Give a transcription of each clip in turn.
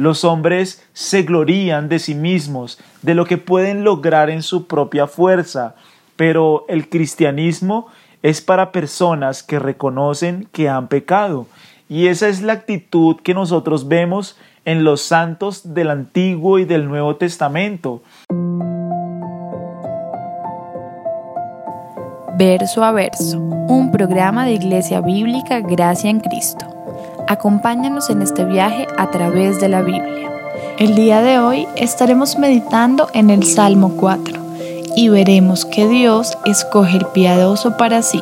Los hombres se glorían de sí mismos, de lo que pueden lograr en su propia fuerza, pero el cristianismo es para personas que reconocen que han pecado, y esa es la actitud que nosotros vemos en los santos del Antiguo y del Nuevo Testamento. Verso a verso, un programa de Iglesia Bíblica Gracia en Cristo. Acompáñanos en este viaje a través de la Biblia. El día de hoy estaremos meditando en el Salmo 4 y veremos que Dios escoge el piadoso para sí.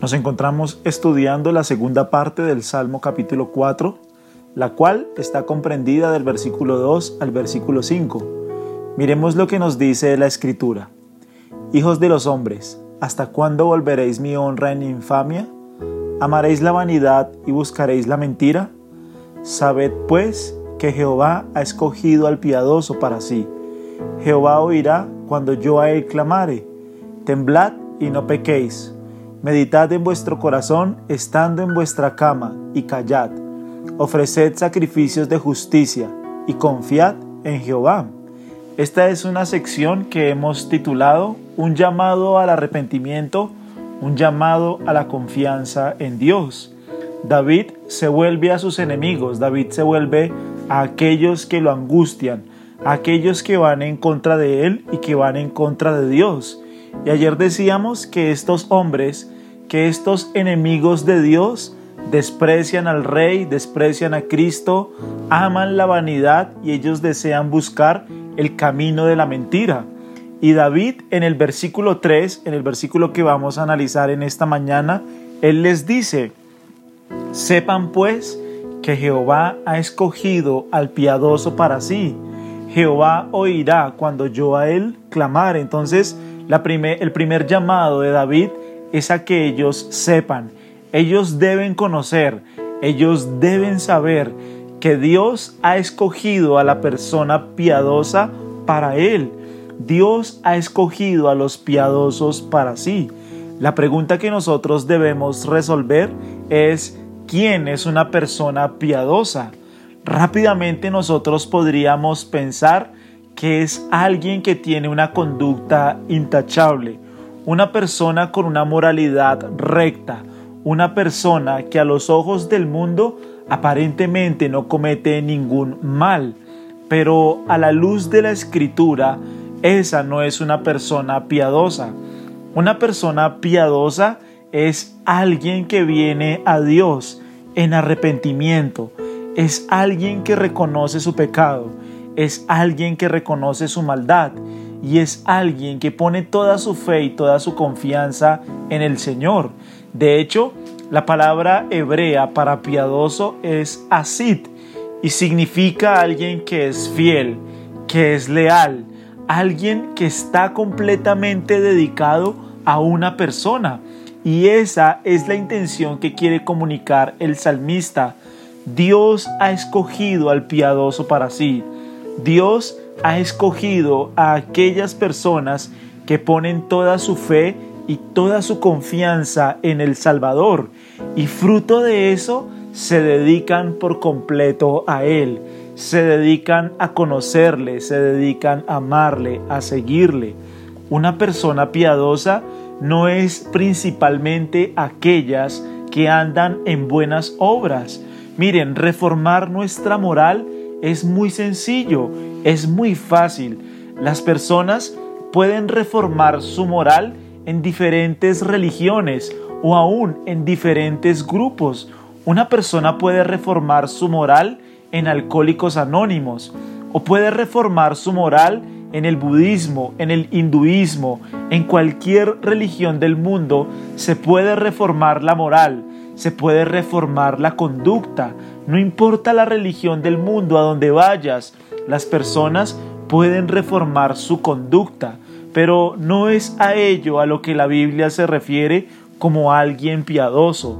Nos encontramos estudiando la segunda parte del Salmo capítulo 4, la cual está comprendida del versículo 2 al versículo 5 Miremos lo que nos dice la Escritura. Hijos de los hombres, ¿hasta cuándo volveréis mi honra en infamia? ¿Amaréis la vanidad y buscaréis la mentira? Sabed pues que Jehová ha escogido al piadoso para sí. Jehová oirá cuando yo a él clamare. Temblad y no pequéis. Meditad en vuestro corazón estando en vuestra cama y callad. Ofreced sacrificios de justicia y confiad en Jehová. Esta es una sección que hemos titulado Un llamado al arrepentimiento, un llamado a la confianza en Dios. David se vuelve a sus enemigos, David se vuelve a aquellos que lo angustian, a aquellos que van en contra de él y que van en contra de Dios. Y ayer decíamos que estos hombres, que estos enemigos de Dios, desprecian al rey, desprecian a Cristo, aman la vanidad y ellos desean buscar el camino de la mentira. Y David en el versículo 3, en el versículo que vamos a analizar en esta mañana, él les dice, sepan pues que Jehová ha escogido al piadoso para sí. Jehová oirá cuando yo a él clamar. Entonces, la el primer llamado de David es a que ellos sepan, ellos deben conocer, ellos deben saber que Dios ha escogido a la persona piadosa para Él. Dios ha escogido a los piadosos para sí. La pregunta que nosotros debemos resolver es ¿quién es una persona piadosa? Rápidamente nosotros podríamos pensar que es alguien que tiene una conducta intachable, una persona con una moralidad recta, una persona que a los ojos del mundo aparentemente no comete ningún mal, pero a la luz de la escritura, esa no es una persona piadosa. Una persona piadosa es alguien que viene a Dios en arrepentimiento, es alguien que reconoce su pecado, es alguien que reconoce su maldad y es alguien que pone toda su fe y toda su confianza en el Señor. De hecho, la palabra hebrea para piadoso es asid y significa alguien que es fiel, que es leal, alguien que está completamente dedicado a una persona. Y esa es la intención que quiere comunicar el salmista. Dios ha escogido al piadoso para sí. Dios ha escogido a aquellas personas que ponen toda su fe y toda su confianza en el Salvador y fruto de eso se dedican por completo a Él, se dedican a conocerle, se dedican a amarle, a seguirle. Una persona piadosa no es principalmente aquellas que andan en buenas obras. Miren, reformar nuestra moral es muy sencillo, es muy fácil. Las personas pueden reformar su moral en diferentes religiones o aún en diferentes grupos. Una persona puede reformar su moral en alcohólicos anónimos o puede reformar su moral en el budismo, en el hinduismo, en cualquier religión del mundo, se puede reformar la moral, se puede reformar la conducta. No importa la religión del mundo a donde vayas, las personas pueden reformar su conducta, pero no es a ello a lo que la Biblia se refiere como alguien piadoso.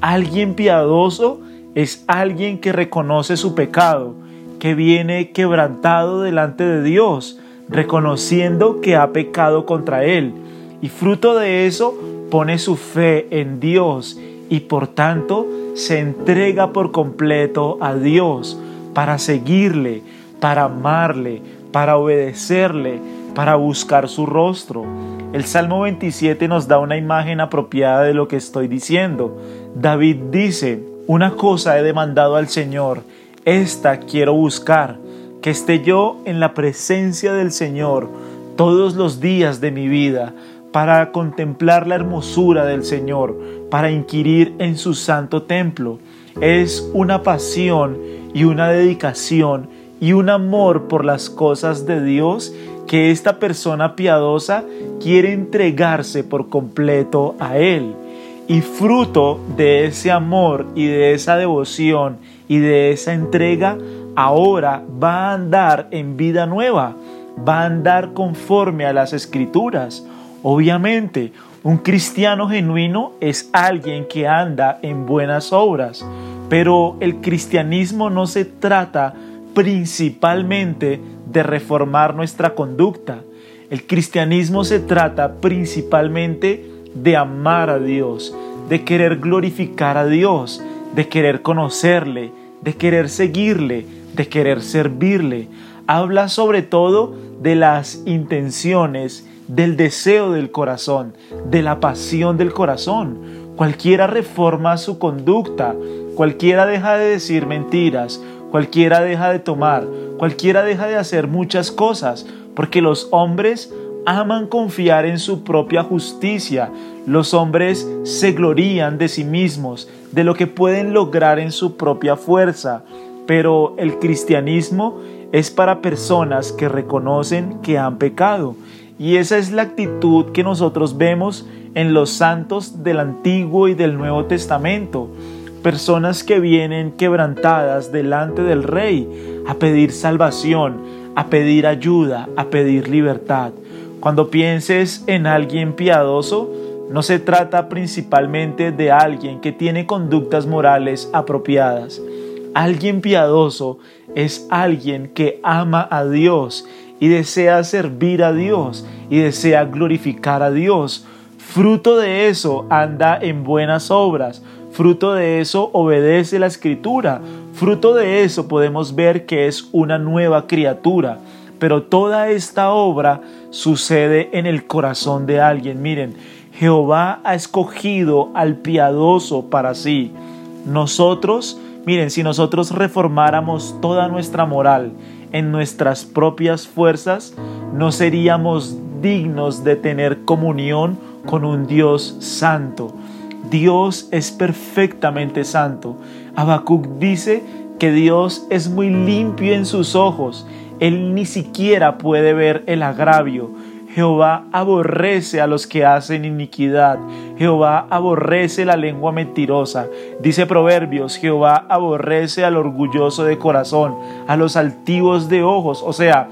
Alguien piadoso es alguien que reconoce su pecado, que viene quebrantado delante de Dios, reconociendo que ha pecado contra Él. Y fruto de eso pone su fe en Dios y por tanto se entrega por completo a Dios para seguirle, para amarle, para obedecerle, para buscar su rostro. El Salmo 27 nos da una imagen apropiada de lo que estoy diciendo. David dice, una cosa he demandado al Señor, esta quiero buscar, que esté yo en la presencia del Señor todos los días de mi vida, para contemplar la hermosura del Señor, para inquirir en su santo templo. Es una pasión y una dedicación y un amor por las cosas de Dios que esta persona piadosa quiere entregarse por completo a Él. Y fruto de ese amor y de esa devoción y de esa entrega, ahora va a andar en vida nueva, va a andar conforme a las escrituras. Obviamente, un cristiano genuino es alguien que anda en buenas obras, pero el cristianismo no se trata principalmente de reformar nuestra conducta. El cristianismo se trata principalmente de amar a Dios, de querer glorificar a Dios, de querer conocerle, de querer seguirle, de querer servirle. Habla sobre todo de las intenciones, del deseo del corazón, de la pasión del corazón. Cualquiera reforma su conducta, cualquiera deja de decir mentiras, cualquiera deja de tomar, cualquiera deja de hacer muchas cosas, porque los hombres aman confiar en su propia justicia, los hombres se glorían de sí mismos, de lo que pueden lograr en su propia fuerza, pero el cristianismo es para personas que reconocen que han pecado. Y esa es la actitud que nosotros vemos en los santos del Antiguo y del Nuevo Testamento. Personas que vienen quebrantadas delante del Rey a pedir salvación, a pedir ayuda, a pedir libertad. Cuando pienses en alguien piadoso, no se trata principalmente de alguien que tiene conductas morales apropiadas. Alguien piadoso es alguien que ama a Dios y desea servir a Dios y desea glorificar a Dios. Fruto de eso anda en buenas obras, fruto de eso obedece la escritura, fruto de eso podemos ver que es una nueva criatura. Pero toda esta obra sucede en el corazón de alguien. Miren, Jehová ha escogido al piadoso para sí. Nosotros, miren, si nosotros reformáramos toda nuestra moral en nuestras propias fuerzas, no seríamos dignos de tener comunión con un Dios santo. Dios es perfectamente santo. Habacuc dice que Dios es muy limpio en sus ojos. Él ni siquiera puede ver el agravio. Jehová aborrece a los que hacen iniquidad. Jehová aborrece la lengua mentirosa. Dice Proverbios, Jehová aborrece al orgulloso de corazón, a los altivos de ojos. O sea,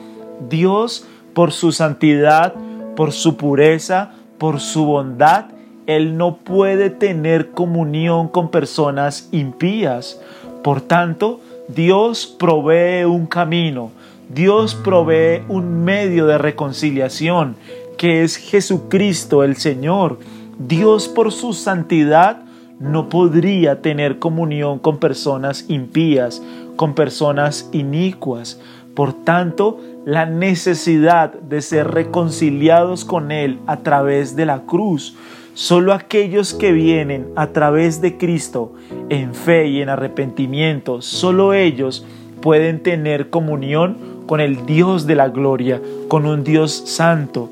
Dios por su santidad, por su pureza, por su bondad, Él no puede tener comunión con personas impías. Por tanto, Dios provee un camino Dios provee un medio de reconciliación, que es Jesucristo el Señor. Dios por su santidad no podría tener comunión con personas impías, con personas inicuas. Por tanto, la necesidad de ser reconciliados con Él a través de la cruz. Solo aquellos que vienen a través de Cristo en fe y en arrepentimiento, solo ellos pueden tener comunión con el Dios de la gloria, con un Dios santo.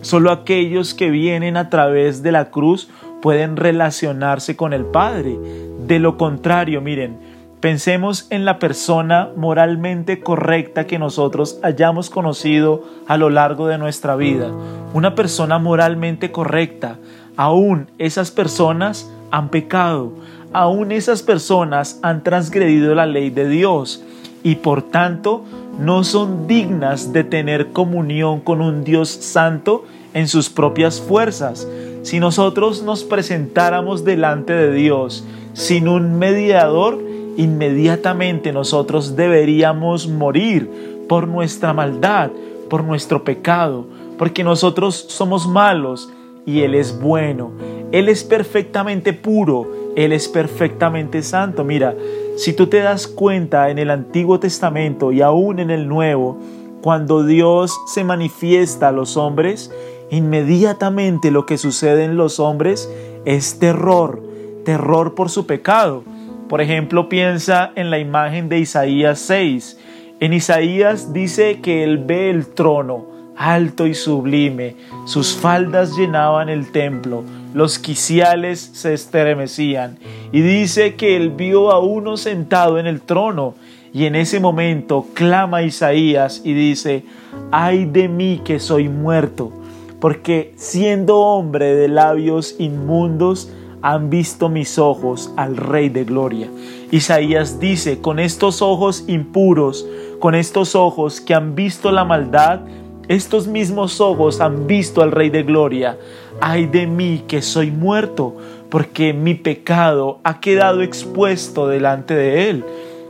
Solo aquellos que vienen a través de la cruz pueden relacionarse con el Padre. De lo contrario, miren, pensemos en la persona moralmente correcta que nosotros hayamos conocido a lo largo de nuestra vida. Una persona moralmente correcta. Aún esas personas han pecado. Aún esas personas han transgredido la ley de Dios y por tanto no son dignas de tener comunión con un Dios santo en sus propias fuerzas. Si nosotros nos presentáramos delante de Dios sin un mediador, inmediatamente nosotros deberíamos morir por nuestra maldad, por nuestro pecado, porque nosotros somos malos y Él es bueno, Él es perfectamente puro, Él es perfectamente santo. Mira, si tú te das cuenta en el Antiguo Testamento y aún en el Nuevo, cuando Dios se manifiesta a los hombres, inmediatamente lo que sucede en los hombres es terror, terror por su pecado. Por ejemplo, piensa en la imagen de Isaías 6. En Isaías dice que él ve el trono alto y sublime, sus faldas llenaban el templo, los quiciales se estremecían, y dice que él vio a uno sentado en el trono, y en ese momento clama Isaías y dice, ay de mí que soy muerto, porque siendo hombre de labios inmundos, han visto mis ojos al Rey de Gloria. Isaías dice, con estos ojos impuros, con estos ojos que han visto la maldad, estos mismos ojos han visto al Rey de Gloria. Ay de mí que soy muerto, porque mi pecado ha quedado expuesto delante de él.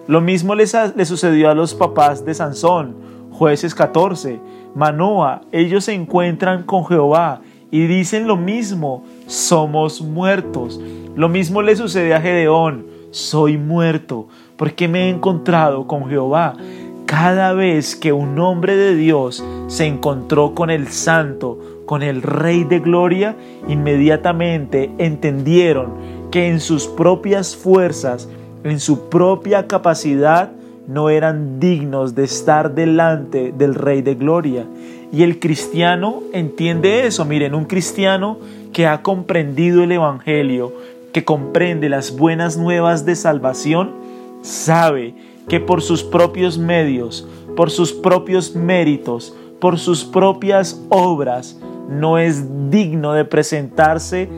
Lo mismo le sucedió a los papás de Sansón, jueces 14, Manoa, ellos se encuentran con Jehová y dicen lo mismo, somos muertos. Lo mismo le sucede a Gedeón, soy muerto, porque me he encontrado con Jehová. Cada vez que un hombre de Dios se encontró con el santo, con el rey de gloria, inmediatamente entendieron que en sus propias fuerzas, en su propia capacidad, no eran dignos de estar delante del Rey de Gloria. Y el cristiano entiende eso. Miren, un cristiano que ha comprendido el Evangelio, que comprende las buenas nuevas de salvación, sabe que por sus propios medios, por sus propios méritos, por sus propias obras, no es digno de presentarse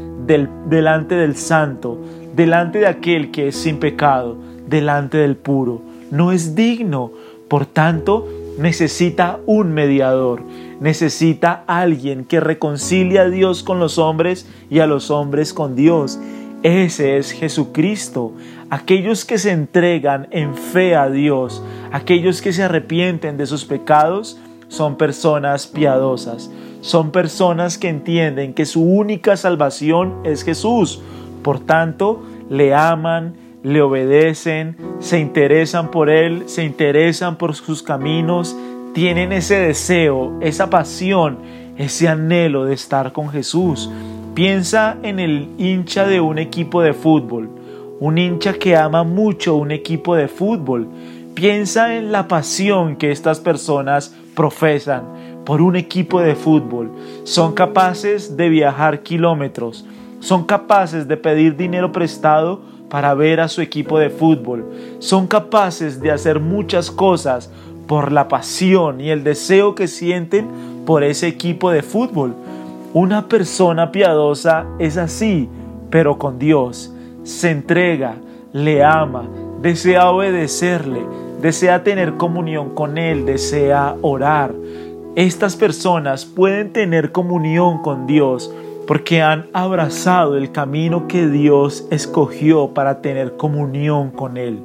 delante del santo, delante de aquel que es sin pecado, delante del puro. No es digno. Por tanto, necesita un mediador, necesita alguien que reconcilie a Dios con los hombres y a los hombres con Dios. Ese es Jesucristo. Aquellos que se entregan en fe a Dios, aquellos que se arrepienten de sus pecados, son personas piadosas, son personas que entienden que su única salvación es Jesús. Por tanto, le aman, le obedecen, se interesan por Él, se interesan por sus caminos, tienen ese deseo, esa pasión, ese anhelo de estar con Jesús. Piensa en el hincha de un equipo de fútbol, un hincha que ama mucho un equipo de fútbol. Piensa en la pasión que estas personas profesan por un equipo de fútbol. Son capaces de viajar kilómetros, son capaces de pedir dinero prestado para ver a su equipo de fútbol. Son capaces de hacer muchas cosas por la pasión y el deseo que sienten por ese equipo de fútbol. Una persona piadosa es así, pero con Dios. Se entrega, le ama, desea obedecerle, desea tener comunión con Él, desea orar. Estas personas pueden tener comunión con Dios porque han abrazado el camino que Dios escogió para tener comunión con Él.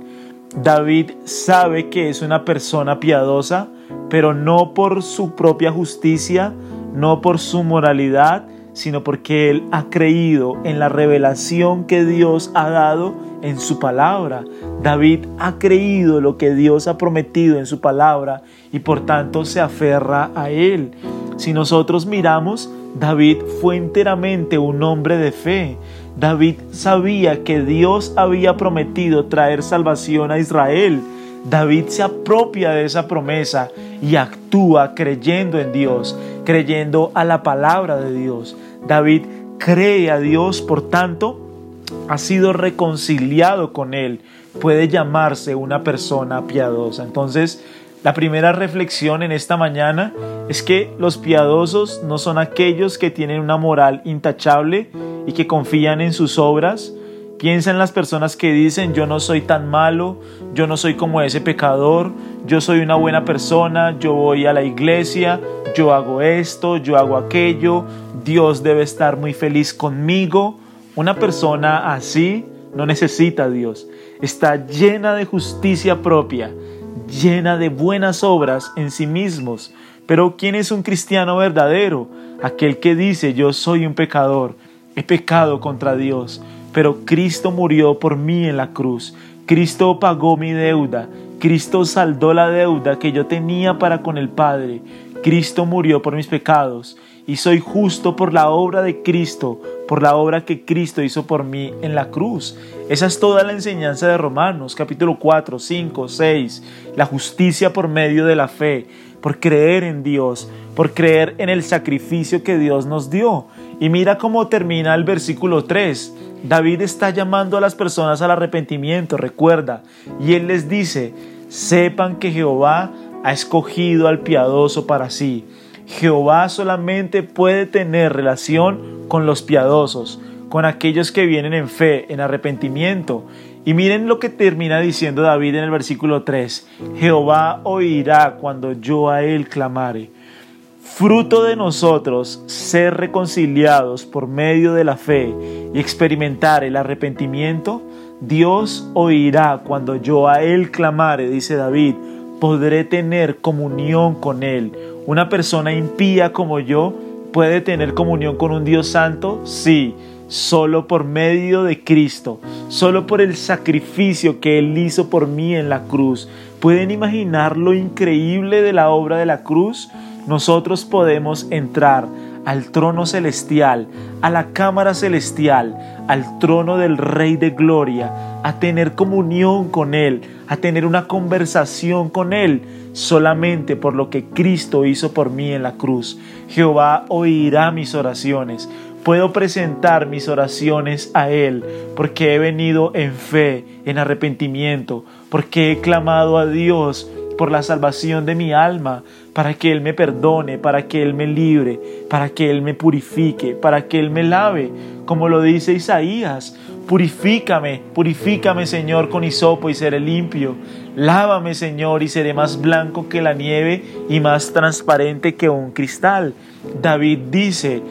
David sabe que es una persona piadosa, pero no por su propia justicia, no por su moralidad, sino porque él ha creído en la revelación que Dios ha dado en su palabra. David ha creído lo que Dios ha prometido en su palabra y por tanto se aferra a él. Si nosotros miramos, David fue enteramente un hombre de fe. David sabía que Dios había prometido traer salvación a Israel. David se apropia de esa promesa y actúa creyendo en Dios, creyendo a la palabra de Dios. David cree a Dios, por tanto, ha sido reconciliado con Él. Puede llamarse una persona piadosa. Entonces, la primera reflexión en esta mañana es que los piadosos no son aquellos que tienen una moral intachable y que confían en sus obras. Piensa en las personas que dicen yo no soy tan malo, yo no soy como ese pecador, yo soy una buena persona, yo voy a la iglesia, yo hago esto, yo hago aquello, Dios debe estar muy feliz conmigo. Una persona así no necesita a Dios, está llena de justicia propia llena de buenas obras en sí mismos. Pero ¿quién es un cristiano verdadero? Aquel que dice yo soy un pecador, he pecado contra Dios, pero Cristo murió por mí en la cruz. Cristo pagó mi deuda. Cristo saldó la deuda que yo tenía para con el Padre. Cristo murió por mis pecados y soy justo por la obra de Cristo, por la obra que Cristo hizo por mí en la cruz. Esa es toda la enseñanza de Romanos, capítulo 4, 5, 6. La justicia por medio de la fe, por creer en Dios, por creer en el sacrificio que Dios nos dio. Y mira cómo termina el versículo 3. David está llamando a las personas al arrepentimiento, recuerda, y él les dice, sepan que Jehová ha escogido al piadoso para sí. Jehová solamente puede tener relación con los piadosos, con aquellos que vienen en fe, en arrepentimiento. Y miren lo que termina diciendo David en el versículo 3. Jehová oirá cuando yo a él clamare. Fruto de nosotros ser reconciliados por medio de la fe y experimentar el arrepentimiento, Dios oirá cuando yo a él clamare, dice David, podré tener comunión con Él. ¿Una persona impía como yo puede tener comunión con un Dios santo? Sí, solo por medio de Cristo, solo por el sacrificio que Él hizo por mí en la cruz. ¿Pueden imaginar lo increíble de la obra de la cruz? Nosotros podemos entrar al trono celestial, a la cámara celestial, al trono del Rey de Gloria, a tener comunión con Él, a tener una conversación con Él, solamente por lo que Cristo hizo por mí en la cruz. Jehová oirá mis oraciones. Puedo presentar mis oraciones a Él porque he venido en fe, en arrepentimiento, porque he clamado a Dios por la salvación de mi alma, para que Él me perdone, para que Él me libre, para que Él me purifique, para que Él me lave, como lo dice Isaías. Purifícame, purifícame Señor con hisopo y seré limpio. Lávame Señor y seré más blanco que la nieve y más transparente que un cristal. David dice,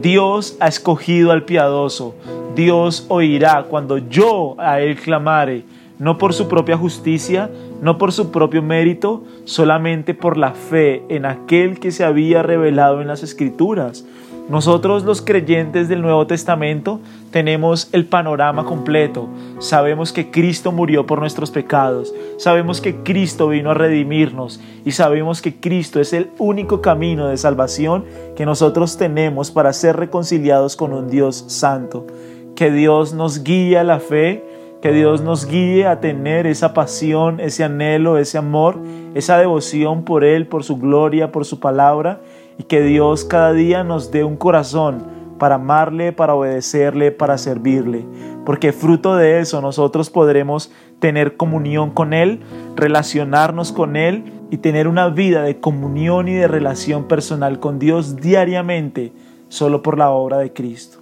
Dios ha escogido al piadoso, Dios oirá cuando yo a Él clamare no por su propia justicia, no por su propio mérito, solamente por la fe en aquel que se había revelado en las Escrituras. Nosotros los creyentes del Nuevo Testamento tenemos el panorama completo. Sabemos que Cristo murió por nuestros pecados, sabemos que Cristo vino a redimirnos y sabemos que Cristo es el único camino de salvación que nosotros tenemos para ser reconciliados con un Dios santo. Que Dios nos guíe a la fe que Dios nos guíe a tener esa pasión, ese anhelo, ese amor, esa devoción por Él, por su gloria, por su palabra, y que Dios cada día nos dé un corazón para amarle, para obedecerle, para servirle, porque fruto de eso nosotros podremos tener comunión con Él, relacionarnos con Él y tener una vida de comunión y de relación personal con Dios diariamente, solo por la obra de Cristo.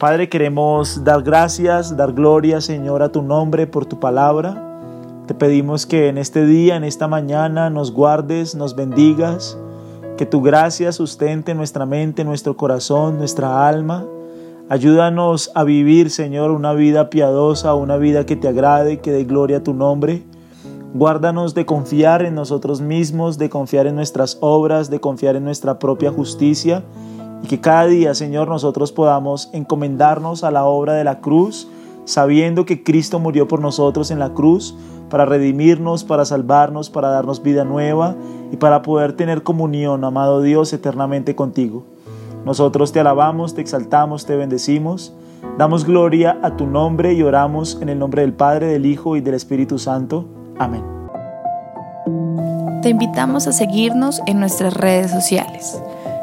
Padre, queremos dar gracias, dar gloria, Señor, a tu nombre por tu palabra. Te pedimos que en este día, en esta mañana, nos guardes, nos bendigas, que tu gracia sustente nuestra mente, nuestro corazón, nuestra alma. Ayúdanos a vivir, Señor, una vida piadosa, una vida que te agrade, que dé gloria a tu nombre. Guárdanos de confiar en nosotros mismos, de confiar en nuestras obras, de confiar en nuestra propia justicia y que cada día, Señor, nosotros podamos encomendarnos a la obra de la cruz, sabiendo que Cristo murió por nosotros en la cruz para redimirnos, para salvarnos, para darnos vida nueva y para poder tener comunión, amado Dios, eternamente contigo. Nosotros te alabamos, te exaltamos, te bendecimos, damos gloria a tu nombre y oramos en el nombre del Padre, del Hijo y del Espíritu Santo. Amén. Te invitamos a seguirnos en nuestras redes sociales.